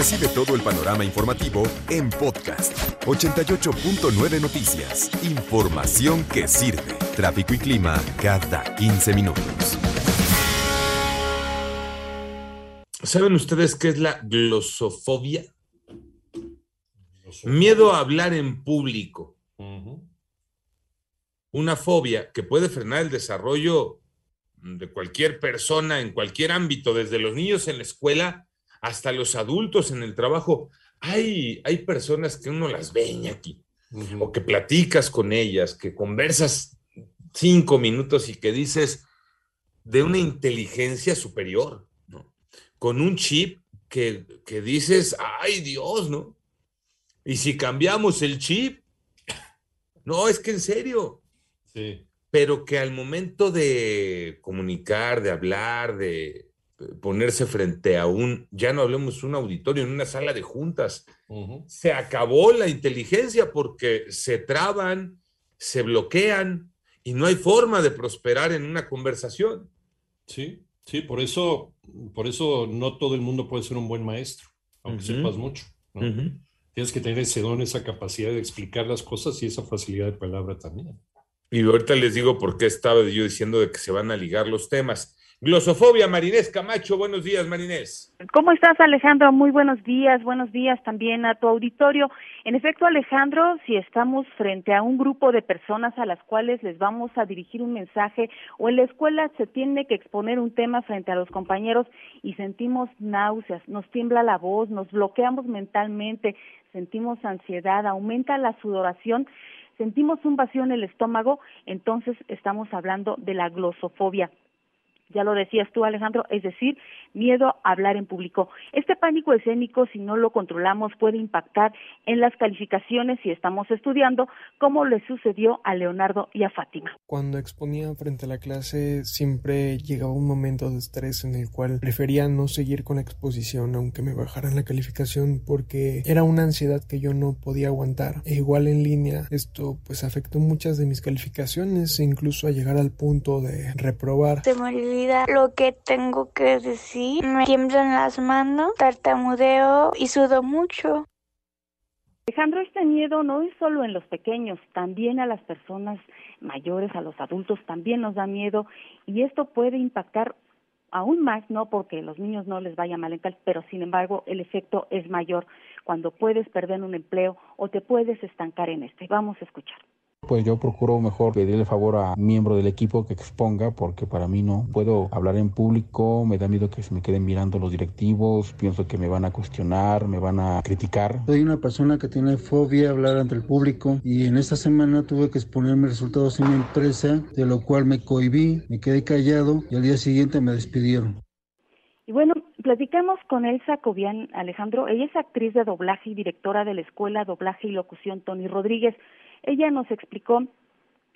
Recibe todo el panorama informativo en podcast 88.9 Noticias. Información que sirve. Tráfico y clima cada 15 minutos. ¿Saben ustedes qué es la glosofobia? Miedo a hablar en público. Una fobia que puede frenar el desarrollo de cualquier persona en cualquier ámbito, desde los niños en la escuela hasta los adultos en el trabajo. Hay, hay personas que uno las ve aquí, o que platicas con ellas, que conversas cinco minutos y que dices de una inteligencia superior, ¿no? Con un chip que, que dices, ay Dios, ¿no? Y si cambiamos el chip, no, es que en serio. Sí. Pero que al momento de comunicar, de hablar, de ponerse frente a un, ya no hablemos un auditorio, en una sala de juntas, se acabó la inteligencia porque se traban, se bloquean y no hay forma de prosperar en una conversación. Sí, sí, por eso, por eso no todo el mundo puede ser un buen maestro, aunque sepas mucho. Tienes que tener ese don, esa capacidad de explicar las cosas y esa facilidad de palabra también. Y ahorita les digo por qué estaba yo diciendo de que se van a ligar los temas. Glosofobia, Marinés Camacho. Buenos días, Marinés. ¿Cómo estás, Alejandro? Muy buenos días. Buenos días también a tu auditorio. En efecto, Alejandro, si estamos frente a un grupo de personas a las cuales les vamos a dirigir un mensaje o en la escuela se tiene que exponer un tema frente a los compañeros y sentimos náuseas, nos tiembla la voz, nos bloqueamos mentalmente, sentimos ansiedad, aumenta la sudoración, sentimos un vacío en el estómago, entonces estamos hablando de la glosofobia ya lo decías tú Alejandro, es decir, miedo a hablar en público. Este pánico escénico, si no lo controlamos, puede impactar en las calificaciones si estamos estudiando, como le sucedió a Leonardo y a Fátima. Cuando exponía frente a la clase, siempre llegaba un momento de estrés en el cual prefería no seguir con la exposición, aunque me bajaran la calificación, porque era una ansiedad que yo no podía aguantar. E igual en línea, esto pues afectó muchas de mis calificaciones, e incluso a llegar al punto de reprobar lo que tengo que decir. Me tiemblan las manos, tartamudeo y sudo mucho. Alejandro, este miedo no es solo en los pequeños, también a las personas mayores, a los adultos, también nos da miedo y esto puede impactar aún más, no porque los niños no les vaya mal en tal, pero sin embargo el efecto es mayor cuando puedes perder un empleo o te puedes estancar en este. Vamos a escuchar pues yo procuro mejor pedirle favor a miembro del equipo que exponga, porque para mí no puedo hablar en público, me da miedo que se me queden mirando los directivos, pienso que me van a cuestionar, me van a criticar. Soy una persona que tiene fobia a hablar ante el público y en esta semana tuve que exponer mis resultados en mi empresa, de lo cual me cohibí, me quedé callado y al día siguiente me despidieron. Y bueno, platicamos con Elsa Cobian Alejandro. Ella es actriz de doblaje y directora de la Escuela Doblaje y Locución Tony Rodríguez. Ella nos explicó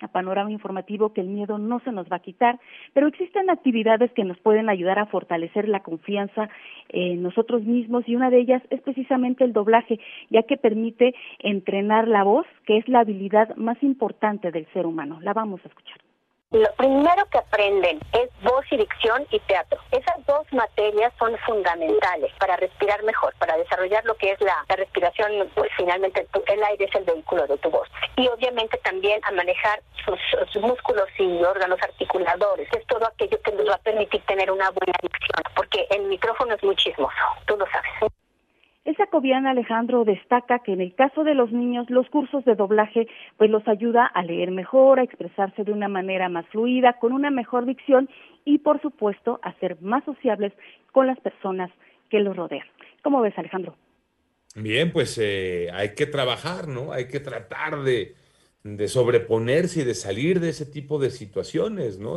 a panorama informativo que el miedo no se nos va a quitar, pero existen actividades que nos pueden ayudar a fortalecer la confianza en nosotros mismos y una de ellas es precisamente el doblaje, ya que permite entrenar la voz, que es la habilidad más importante del ser humano. La vamos a escuchar. Lo primero que aprenden es voz y dicción y teatro. Esas dos materias son fundamentales para respirar mejor, para desarrollar lo que es la, respiración, pues finalmente el aire es el vehículo de tu voz. Y obviamente también a manejar sus, sus músculos y órganos articuladores. Es todo aquello que nos va a permitir tener una buena dicción, porque el micrófono es muy chismoso, tú lo sabes. El sacobiana Alejandro destaca que en el caso de los niños los cursos de doblaje pues los ayuda a leer mejor, a expresarse de una manera más fluida, con una mejor dicción y por supuesto a ser más sociables con las personas que los rodean. ¿Cómo ves Alejandro? Bien, pues eh, hay que trabajar, ¿no? Hay que tratar de, de sobreponerse y de salir de ese tipo de situaciones, ¿no?